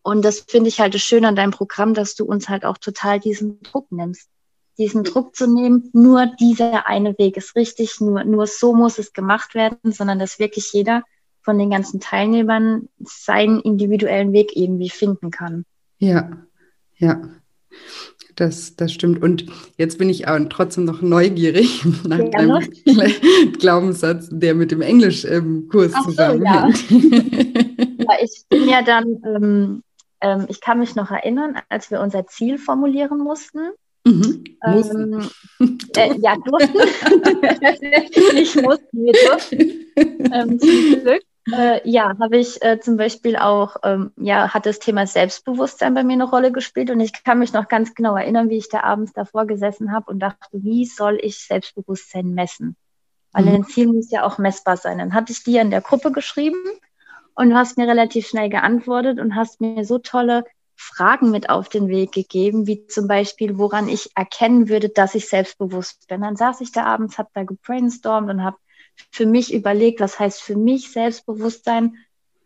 Und das finde ich halt das Schöne an deinem Programm, dass du uns halt auch total diesen Druck nimmst. Diesen Druck zu nehmen, nur dieser eine Weg ist richtig, nur, nur so muss es gemacht werden, sondern dass wirklich jeder von den ganzen Teilnehmern seinen individuellen Weg irgendwie finden kann. Ja, ja. Das, das stimmt. Und jetzt bin ich aber trotzdem noch neugierig nach ja, deinem Glaubenssatz, der mit dem Englischkurs ähm, zusammenhängt. So, ja. ja. ich bin ja dann, ähm, ähm, ich kann mich noch erinnern, als wir unser Ziel formulieren mussten. Mhm. Ähm, äh, ja, durften. Nicht mussten, wir durften. Ähm, zum Glück. Äh, ja, habe ich äh, zum Beispiel auch, ähm, ja, hat das Thema Selbstbewusstsein bei mir eine Rolle gespielt und ich kann mich noch ganz genau erinnern, wie ich da abends davor gesessen habe und dachte, wie soll ich Selbstbewusstsein messen? Weil mhm. ein Ziel muss ja auch messbar sein. Dann hatte ich dir in der Gruppe geschrieben und du hast mir relativ schnell geantwortet und hast mir so tolle Fragen mit auf den Weg gegeben, wie zum Beispiel, woran ich erkennen würde, dass ich selbstbewusst bin. Dann saß ich da abends, habe da gebrainstormt und habe für mich überlegt, was heißt für mich Selbstbewusstsein.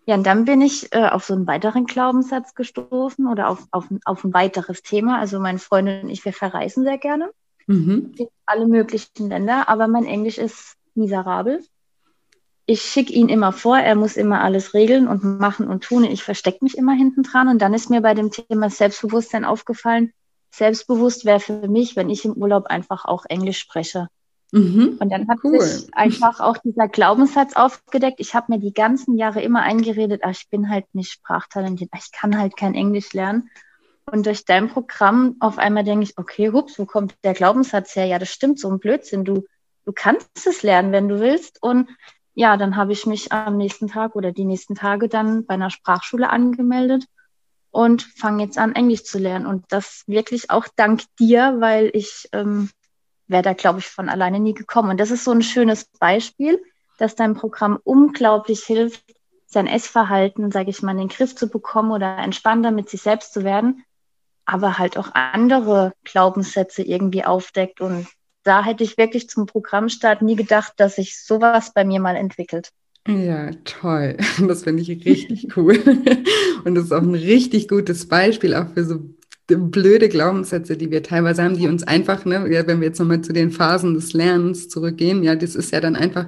Ja, und dann bin ich äh, auf so einen weiteren Glaubenssatz gestoßen oder auf, auf, auf ein weiteres Thema. Also meine Freundin und ich, wir verreisen sehr gerne mhm. in alle möglichen Länder, aber mein Englisch ist miserabel. Ich schicke ihn immer vor, er muss immer alles regeln und machen und tun. Ich verstecke mich immer hinten dran. Und dann ist mir bei dem Thema Selbstbewusstsein aufgefallen, selbstbewusst wäre für mich, wenn ich im Urlaub einfach auch Englisch spreche. Mhm. Und dann hat cool. sich einfach auch dieser Glaubenssatz aufgedeckt. Ich habe mir die ganzen Jahre immer eingeredet, ach, ich bin halt nicht sprachtalentiert, ich kann halt kein Englisch lernen. Und durch dein Programm auf einmal denke ich, okay, hups, wo kommt der Glaubenssatz her? Ja, das stimmt, so ein Blödsinn. Du, du kannst es lernen, wenn du willst. Und ja, dann habe ich mich am nächsten Tag oder die nächsten Tage dann bei einer Sprachschule angemeldet und fange jetzt an, Englisch zu lernen. Und das wirklich auch dank dir, weil ich ähm, wäre da, glaube ich, von alleine nie gekommen. Und das ist so ein schönes Beispiel, dass dein Programm unglaublich hilft, sein Essverhalten, sage ich mal, in den Griff zu bekommen oder entspannter mit sich selbst zu werden, aber halt auch andere Glaubenssätze irgendwie aufdeckt. Und da hätte ich wirklich zum Programmstart nie gedacht, dass sich sowas bei mir mal entwickelt. Ja, toll. Das finde ich richtig cool. Und das ist auch ein richtig gutes Beispiel auch für so blöde Glaubenssätze, die wir teilweise haben, die uns einfach, ne, wenn wir jetzt nochmal zu den Phasen des Lernens zurückgehen, ja, das ist ja dann einfach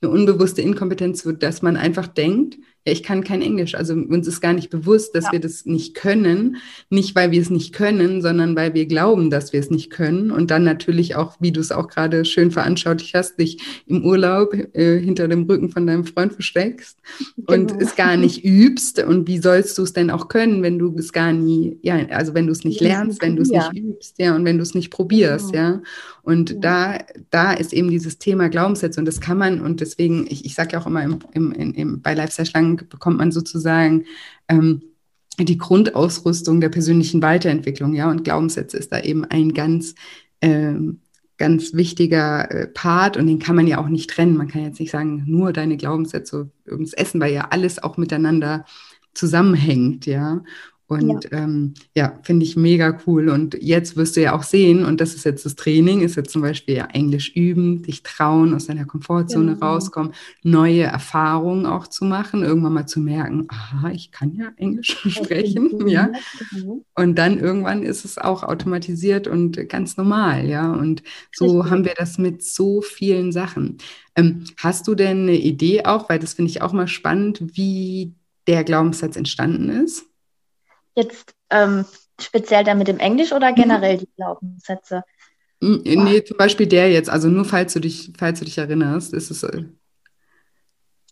eine unbewusste Inkompetenz, dass man einfach denkt, ich kann kein Englisch. Also uns ist gar nicht bewusst, dass ja. wir das nicht können. Nicht, weil wir es nicht können, sondern weil wir glauben, dass wir es nicht können. Und dann natürlich auch, wie du es auch gerade schön veranschaulicht hast, dich im Urlaub äh, hinter dem Rücken von deinem Freund versteckst genau. und es gar nicht übst. Und wie sollst du es denn auch können, wenn du es gar nie, ja, also wenn du es nicht lernst, wenn du es nicht übst, ja, und wenn du es nicht probierst, genau. ja. Und ja. da, da ist eben dieses Thema Glaubenssätze und das kann man, und deswegen, ich, ich sage ja auch immer im, im, im, bei Lifestyle Schlangen bekommt man sozusagen ähm, die Grundausrüstung der persönlichen Weiterentwicklung, ja, und Glaubenssätze ist da eben ein ganz, ähm, ganz wichtiger äh, Part und den kann man ja auch nicht trennen. Man kann jetzt nicht sagen, nur deine Glaubenssätze ums Essen, weil ja alles auch miteinander zusammenhängt, ja. Und ja, ähm, ja finde ich mega cool. Und jetzt wirst du ja auch sehen, und das ist jetzt das Training, ist jetzt zum Beispiel ja Englisch üben, dich trauen, aus deiner Komfortzone genau. rauskommen, neue Erfahrungen auch zu machen, irgendwann mal zu merken, aha, ich kann ja Englisch sprechen, ja. Genau. Und dann irgendwann ist es auch automatisiert und ganz normal, ja. Und so Richtig. haben wir das mit so vielen Sachen. Ähm, hast du denn eine Idee auch, weil das finde ich auch mal spannend, wie der Glaubenssatz entstanden ist? Jetzt ähm, speziell dann mit dem Englisch oder generell mhm. die Glaubenssätze? Nee, zum Beispiel der jetzt, also nur falls du dich, falls du dich erinnerst, ist es. Äh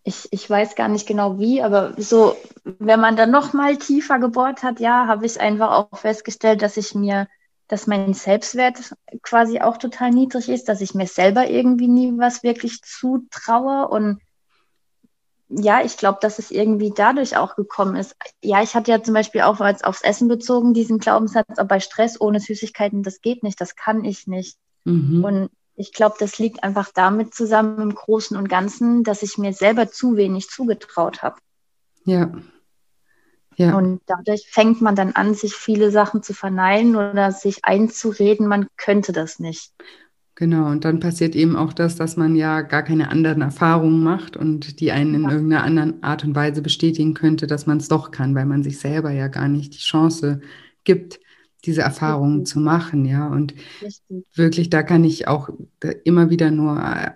ich, ich weiß gar nicht genau wie, aber so, wenn man dann noch mal tiefer gebohrt hat, ja, habe ich einfach auch festgestellt, dass ich mir, dass mein Selbstwert quasi auch total niedrig ist, dass ich mir selber irgendwie nie was wirklich zutraue und ja, ich glaube, dass es irgendwie dadurch auch gekommen ist. Ja, ich hatte ja zum Beispiel auch als aufs Essen bezogen diesen Glaubenssatz, aber bei Stress ohne Süßigkeiten, das geht nicht, das kann ich nicht. Mhm. Und ich glaube, das liegt einfach damit zusammen im Großen und Ganzen, dass ich mir selber zu wenig zugetraut habe. Ja. ja. Und dadurch fängt man dann an, sich viele Sachen zu verneinen oder sich einzureden, man könnte das nicht. Genau, und dann passiert eben auch das, dass man ja gar keine anderen Erfahrungen macht und die einen in irgendeiner anderen Art und Weise bestätigen könnte, dass man es doch kann, weil man sich selber ja gar nicht die Chance gibt, diese Erfahrungen zu machen, ja. Und wirklich, da kann ich auch immer wieder nur äh,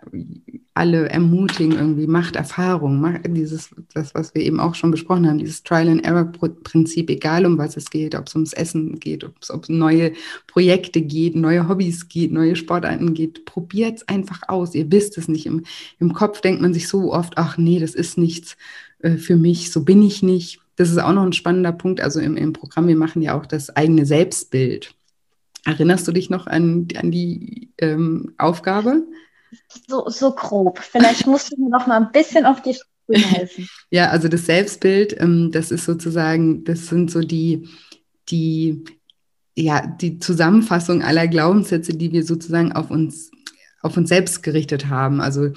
alle ermutigen, irgendwie macht Erfahrung, macht dieses, das, was wir eben auch schon besprochen haben, dieses Trial-and-Error-Prinzip, egal um was es geht, ob es ums Essen geht, ob es um neue Projekte geht, neue Hobbys geht, neue Sportarten geht, probiert es einfach aus. Ihr wisst es nicht. Im, Im Kopf denkt man sich so oft, ach nee, das ist nichts äh, für mich, so bin ich nicht. Das ist auch noch ein spannender Punkt. Also im, im Programm, wir machen ja auch das eigene Selbstbild. Erinnerst du dich noch an, an die ähm, Aufgabe? So, so grob. Vielleicht musst du mir noch mal ein bisschen auf die Sprünge helfen. ja, also das Selbstbild, ähm, das ist sozusagen, das sind so die, die, ja, die Zusammenfassung aller Glaubenssätze, die wir sozusagen auf uns, auf uns selbst gerichtet haben. Also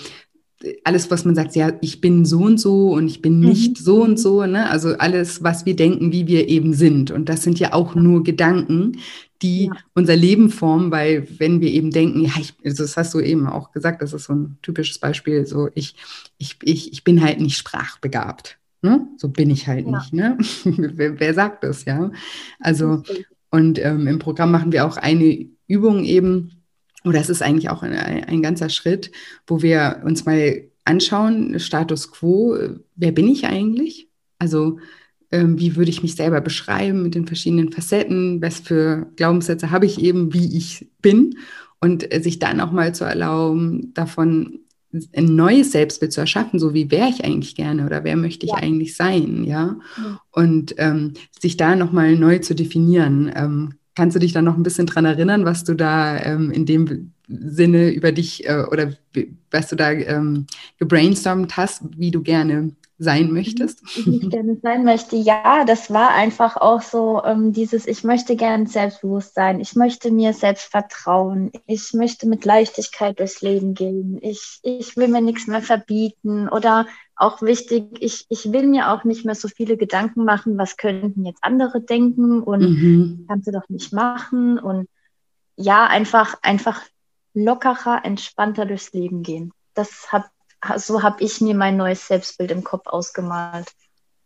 alles, was man sagt, ja, ich bin so und so und ich bin nicht mhm. so und so, ne? Also alles, was wir denken, wie wir eben sind. Und das sind ja auch nur Gedanken, die ja. unser Leben formen, weil wenn wir eben denken, ja, ich, also das hast du eben auch gesagt, das ist so ein typisches Beispiel, so ich, ich, ich, ich bin halt nicht sprachbegabt. Ne? So bin ich halt ja. nicht. Ne? wer, wer, sagt das, ja? Also, und ähm, im Programm machen wir auch eine Übung eben, oder es ist eigentlich auch ein, ein ganzer Schritt, wo wir uns mal anschauen, Status quo, wer bin ich eigentlich? Also ähm, wie würde ich mich selber beschreiben mit den verschiedenen Facetten, was für Glaubenssätze habe ich eben, wie ich bin und äh, sich dann auch mal zu erlauben, davon ein neues Selbstbild zu erschaffen, so wie wäre ich eigentlich gerne oder wer möchte ich ja. eigentlich sein, ja, ja. und ähm, sich da nochmal neu zu definieren. Ähm, Kannst du dich dann noch ein bisschen dran erinnern, was du da ähm, in dem Sinne über dich äh, oder was du da ähm, gebrainstormt hast, wie du gerne sein möchtest? Wie ich gerne sein möchte, ja, das war einfach auch so ähm, dieses, ich möchte gerne selbstbewusst sein, ich möchte mir selbst vertrauen, ich möchte mit Leichtigkeit durchs Leben gehen, ich, ich will mir nichts mehr verbieten. Oder auch wichtig, ich, ich will mir auch nicht mehr so viele Gedanken machen, was könnten jetzt andere denken und mhm. kannst du doch nicht machen. Und ja, einfach, einfach lockerer, entspannter durchs Leben gehen. Das hat, so habe ich mir mein neues Selbstbild im Kopf ausgemalt.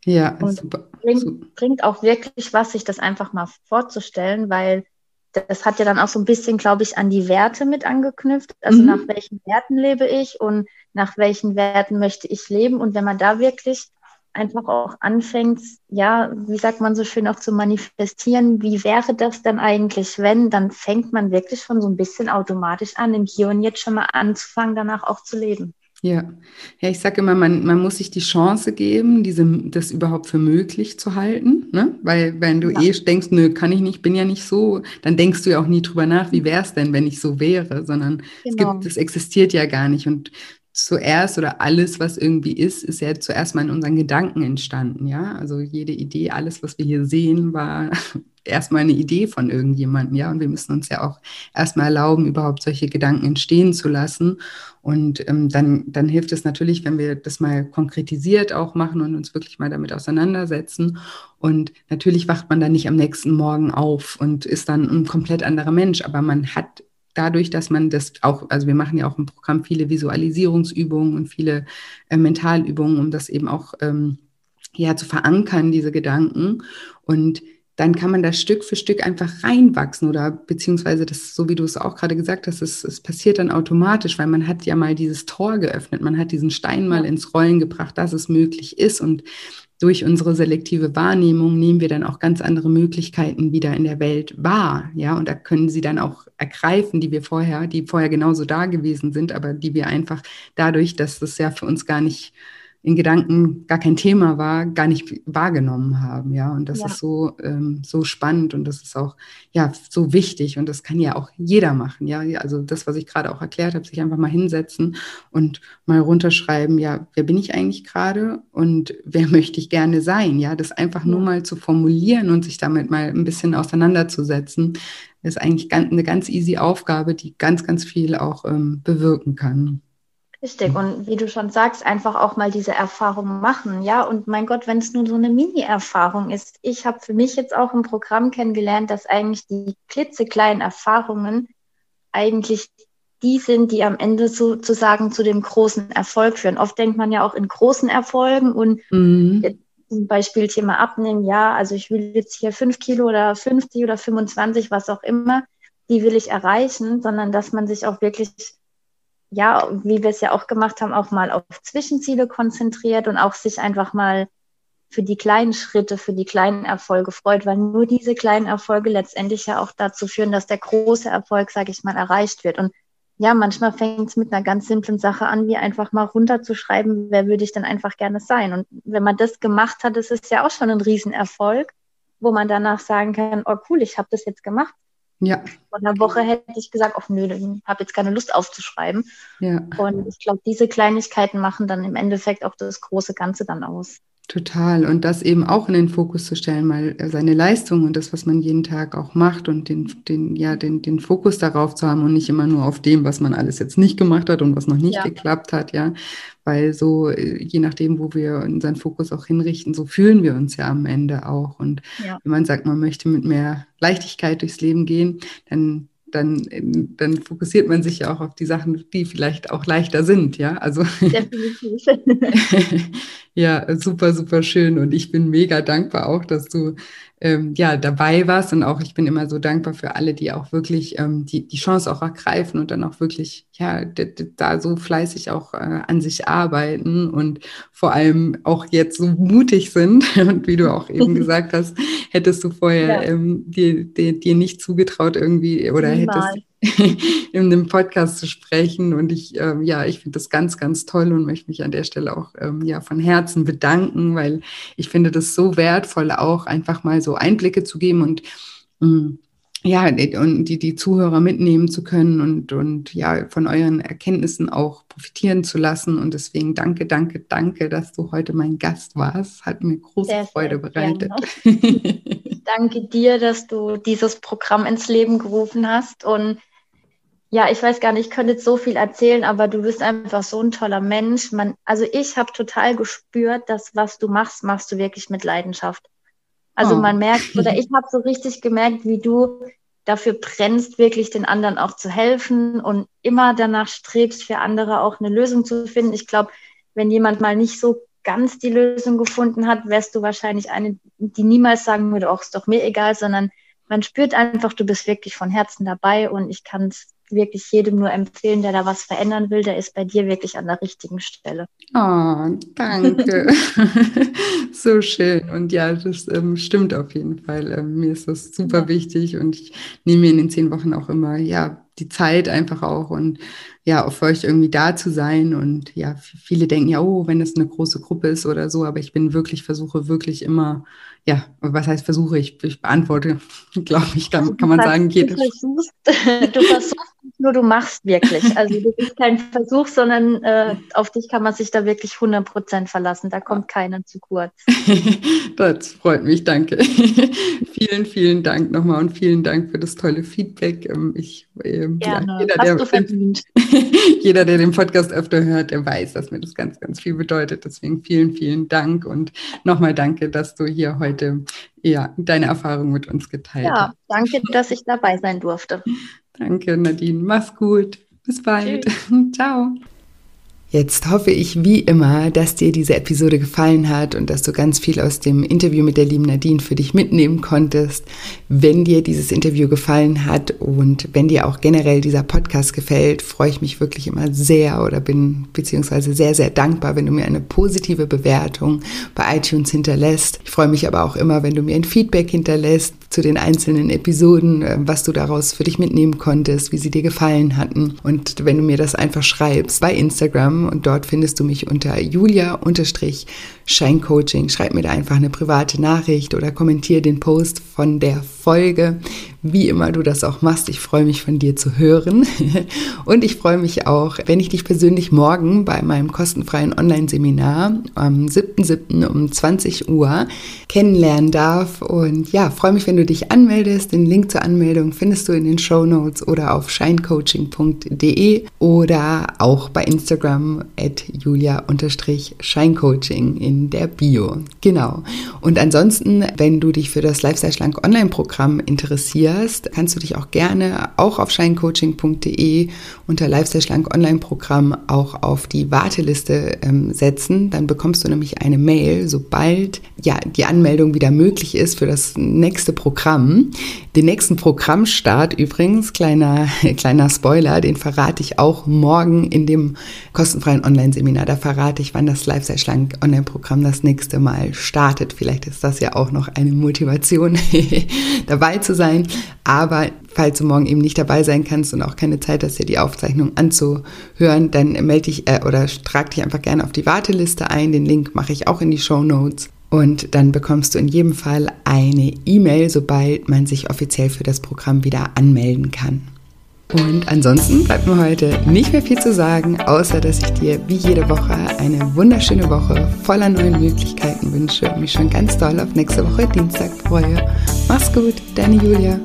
Ja, und super. Bringt, bringt auch wirklich was, sich das einfach mal vorzustellen, weil das hat ja dann auch so ein bisschen, glaube ich, an die Werte mit angeknüpft. Also mhm. nach welchen Werten lebe ich und nach welchen Werten möchte ich leben. Und wenn man da wirklich einfach auch anfängt, ja, wie sagt man so schön auch zu manifestieren, wie wäre das denn eigentlich, wenn, dann fängt man wirklich schon so ein bisschen automatisch an, im Hier und Jetzt schon mal anzufangen, danach auch zu leben. Ja, ja ich sage immer, man, man muss sich die Chance geben, diese, das überhaupt für möglich zu halten. Ne? Weil wenn du ja. eh denkst, nö, kann ich nicht, bin ja nicht so, dann denkst du ja auch nie drüber nach, wie wäre es denn, wenn ich so wäre, sondern genau. es gibt, das existiert ja gar nicht. Und zuerst oder alles, was irgendwie ist, ist ja zuerst mal in unseren Gedanken entstanden, ja. Also jede Idee, alles, was wir hier sehen, war erstmal eine Idee von irgendjemandem, ja. Und wir müssen uns ja auch erstmal erlauben, überhaupt solche Gedanken entstehen zu lassen. Und ähm, dann, dann hilft es natürlich, wenn wir das mal konkretisiert auch machen und uns wirklich mal damit auseinandersetzen. Und natürlich wacht man dann nicht am nächsten Morgen auf und ist dann ein komplett anderer Mensch, aber man hat dadurch, dass man das auch, also wir machen ja auch im Programm viele Visualisierungsübungen und viele äh, Mentalübungen, um das eben auch ähm, ja zu verankern, diese Gedanken. Und dann kann man da Stück für Stück einfach reinwachsen oder beziehungsweise das, so wie du es auch gerade gesagt hast, es, es passiert dann automatisch, weil man hat ja mal dieses Tor geöffnet, man hat diesen Stein mal ins Rollen gebracht, dass es möglich ist und durch unsere selektive Wahrnehmung nehmen wir dann auch ganz andere Möglichkeiten wieder in der Welt wahr, ja, und da können sie dann auch ergreifen, die wir vorher, die vorher genauso da gewesen sind, aber die wir einfach dadurch, dass das ja für uns gar nicht in Gedanken gar kein Thema war, gar nicht wahrgenommen haben, ja. Und das ja. ist so, ähm, so spannend und das ist auch, ja, so wichtig und das kann ja auch jeder machen, ja. Also das, was ich gerade auch erklärt habe, sich einfach mal hinsetzen und mal runterschreiben, ja, wer bin ich eigentlich gerade und wer möchte ich gerne sein, ja. Das einfach nur mal zu formulieren und sich damit mal ein bisschen auseinanderzusetzen, ist eigentlich ganz, eine ganz easy Aufgabe, die ganz, ganz viel auch ähm, bewirken kann. Richtig. Und wie du schon sagst, einfach auch mal diese Erfahrung machen. Ja, und mein Gott, wenn es nur so eine Mini-Erfahrung ist. Ich habe für mich jetzt auch im Programm kennengelernt, dass eigentlich die klitzekleinen Erfahrungen eigentlich die sind, die am Ende sozusagen zu dem großen Erfolg führen. Oft denkt man ja auch in großen Erfolgen und mhm. zum Beispiel Thema Abnehmen, ja, also ich will jetzt hier fünf Kilo oder 50 oder 25, was auch immer, die will ich erreichen, sondern dass man sich auch wirklich ja, wie wir es ja auch gemacht haben, auch mal auf Zwischenziele konzentriert und auch sich einfach mal für die kleinen Schritte, für die kleinen Erfolge freut, weil nur diese kleinen Erfolge letztendlich ja auch dazu führen, dass der große Erfolg, sage ich mal, erreicht wird. Und ja, manchmal fängt es mit einer ganz simplen Sache an, wie einfach mal runterzuschreiben, wer würde ich denn einfach gerne sein. Und wenn man das gemacht hat, ist ja auch schon ein Riesenerfolg, wo man danach sagen kann, oh cool, ich habe das jetzt gemacht. Ja. Vor einer Woche hätte ich gesagt, ach nö, ich habe jetzt keine Lust aufzuschreiben. Ja. Und ich glaube, diese Kleinigkeiten machen dann im Endeffekt auch das große Ganze dann aus. Total. Und das eben auch in den Fokus zu stellen, mal seine Leistung und das, was man jeden Tag auch macht und den, den, ja, den, den Fokus darauf zu haben und nicht immer nur auf dem, was man alles jetzt nicht gemacht hat und was noch nicht ja. geklappt hat, ja. Weil so, äh, je nachdem, wo wir unseren Fokus auch hinrichten, so fühlen wir uns ja am Ende auch. Und ja. wenn man sagt, man möchte mit mehr Leichtigkeit durchs Leben gehen, dann dann, dann fokussiert man sich ja auch auf die Sachen, die vielleicht auch leichter sind, ja. Also Definitiv. ja, super, super schön. Und ich bin mega dankbar auch, dass du ähm, ja dabei warst. Und auch ich bin immer so dankbar für alle, die auch wirklich ähm, die, die Chance auch ergreifen und dann auch wirklich ja da so fleißig auch äh, an sich arbeiten und vor allem auch jetzt so mutig sind. Und wie du auch eben gesagt hast, hättest du vorher ja. ähm, dir, dir, dir nicht zugetraut irgendwie oder Niemals. hättest in dem Podcast zu sprechen. Und ich, ähm, ja, ich finde das ganz, ganz toll und möchte mich an der Stelle auch ähm, ja, von Herzen bedanken, weil ich finde das so wertvoll, auch einfach mal so Einblicke zu geben und ähm, ja, und die, die Zuhörer mitnehmen zu können und, und ja, von euren Erkenntnissen auch profitieren zu lassen. Und deswegen danke, danke, danke, dass du heute mein Gast warst. Hat mir große sehr, Freude sehr bereitet. danke dir, dass du dieses Programm ins Leben gerufen hast. Und ja, ich weiß gar nicht, ich könnte jetzt so viel erzählen, aber du bist einfach so ein toller Mensch. Man, also ich habe total gespürt, dass was du machst, machst du wirklich mit Leidenschaft. Also oh. man merkt, oder ich habe so richtig gemerkt, wie du dafür brennst, wirklich den anderen auch zu helfen und immer danach strebst, für andere auch eine Lösung zu finden. Ich glaube, wenn jemand mal nicht so ganz die Lösung gefunden hat, wärst du wahrscheinlich eine, die niemals sagen würde, auch ist doch mir egal, sondern man spürt einfach, du bist wirklich von Herzen dabei und ich kann es wirklich jedem nur empfehlen, der da was verändern will, der ist bei dir wirklich an der richtigen Stelle. Oh, danke. so schön. Und ja, das ähm, stimmt auf jeden Fall. Ähm, mir ist das super ja. wichtig und ich nehme mir in den zehn Wochen auch immer, ja, die Zeit einfach auch und ja, auch für euch irgendwie da zu sein. Und ja, viele denken ja, oh, wenn es eine große Gruppe ist oder so, aber ich bin wirklich, versuche wirklich immer, ja, was heißt versuche ich? Ich beantworte, glaube ich, kann, kann man sagen, geht. Du versuchst, du versuchst nur, du machst wirklich. Also das ist kein Versuch, sondern äh, auf dich kann man sich da wirklich 100 Prozent verlassen. Da kommt keiner zu kurz. das freut mich, danke. vielen, vielen Dank nochmal und vielen Dank für das tolle Feedback. Ähm, ich, äh, Gerne. Ja, jeder, der, du jeder, der den Podcast öfter hört, der weiß, dass mir das ganz, ganz viel bedeutet. Deswegen vielen, vielen Dank und nochmal danke, dass du hier heute ja, deine Erfahrung mit uns geteilt hast. Ja, danke, dass ich dabei sein durfte. Danke, Nadine. Mach's gut. Bis bald. Ciao. Jetzt hoffe ich wie immer, dass dir diese Episode gefallen hat und dass du ganz viel aus dem Interview mit der lieben Nadine für dich mitnehmen konntest. Wenn dir dieses Interview gefallen hat und wenn dir auch generell dieser Podcast gefällt, freue ich mich wirklich immer sehr oder bin beziehungsweise sehr, sehr dankbar, wenn du mir eine positive Bewertung bei iTunes hinterlässt. Ich freue mich aber auch immer, wenn du mir ein Feedback hinterlässt zu den einzelnen Episoden, äh, was du daraus für dich mitnehmen konntest, wie sie dir gefallen hatten. Und wenn du mir das einfach schreibst bei Instagram, und dort findest du mich unter Julia-Scheincoaching. Schreib mir da einfach eine private Nachricht oder kommentiere den Post von der Folge wie immer du das auch machst. Ich freue mich von dir zu hören. Und ich freue mich auch, wenn ich dich persönlich morgen bei meinem kostenfreien Online-Seminar am 7.7. um 20 Uhr kennenlernen darf. Und ja, freue mich, wenn du dich anmeldest. Den Link zur Anmeldung findest du in den Show Notes oder auf scheincoaching.de oder auch bei Instagram at julia-scheincoaching in der Bio. Genau. Und ansonsten, wenn du dich für das Lifestyle Schlank Online-Programm interessierst, kannst du dich auch gerne auch auf scheincoaching.de unter Lifestyle Schlank Online-Programm auch auf die Warteliste ähm, setzen. Dann bekommst du nämlich eine Mail, sobald ja die Anmeldung wieder möglich ist für das nächste Programm. Den nächsten Programmstart übrigens, kleiner, kleiner Spoiler, den verrate ich auch morgen in dem kostenfreien Online-Seminar. Da verrate ich, wann das Lifestyle Schlank Online-Programm das nächste Mal startet. Vielleicht ist das ja auch noch eine Motivation, dabei zu sein. Aber falls du morgen eben nicht dabei sein kannst und auch keine Zeit hast, dir die Aufzeichnung anzuhören, dann melde dich äh, oder trag dich einfach gerne auf die Warteliste ein. Den Link mache ich auch in die Show Notes. Und dann bekommst du in jedem Fall eine E-Mail, sobald man sich offiziell für das Programm wieder anmelden kann. Und ansonsten bleibt mir heute nicht mehr viel zu sagen, außer dass ich dir wie jede Woche eine wunderschöne Woche voller neuen Möglichkeiten wünsche und mich schon ganz doll auf nächste Woche Dienstag freue. Mach's gut, deine Julia.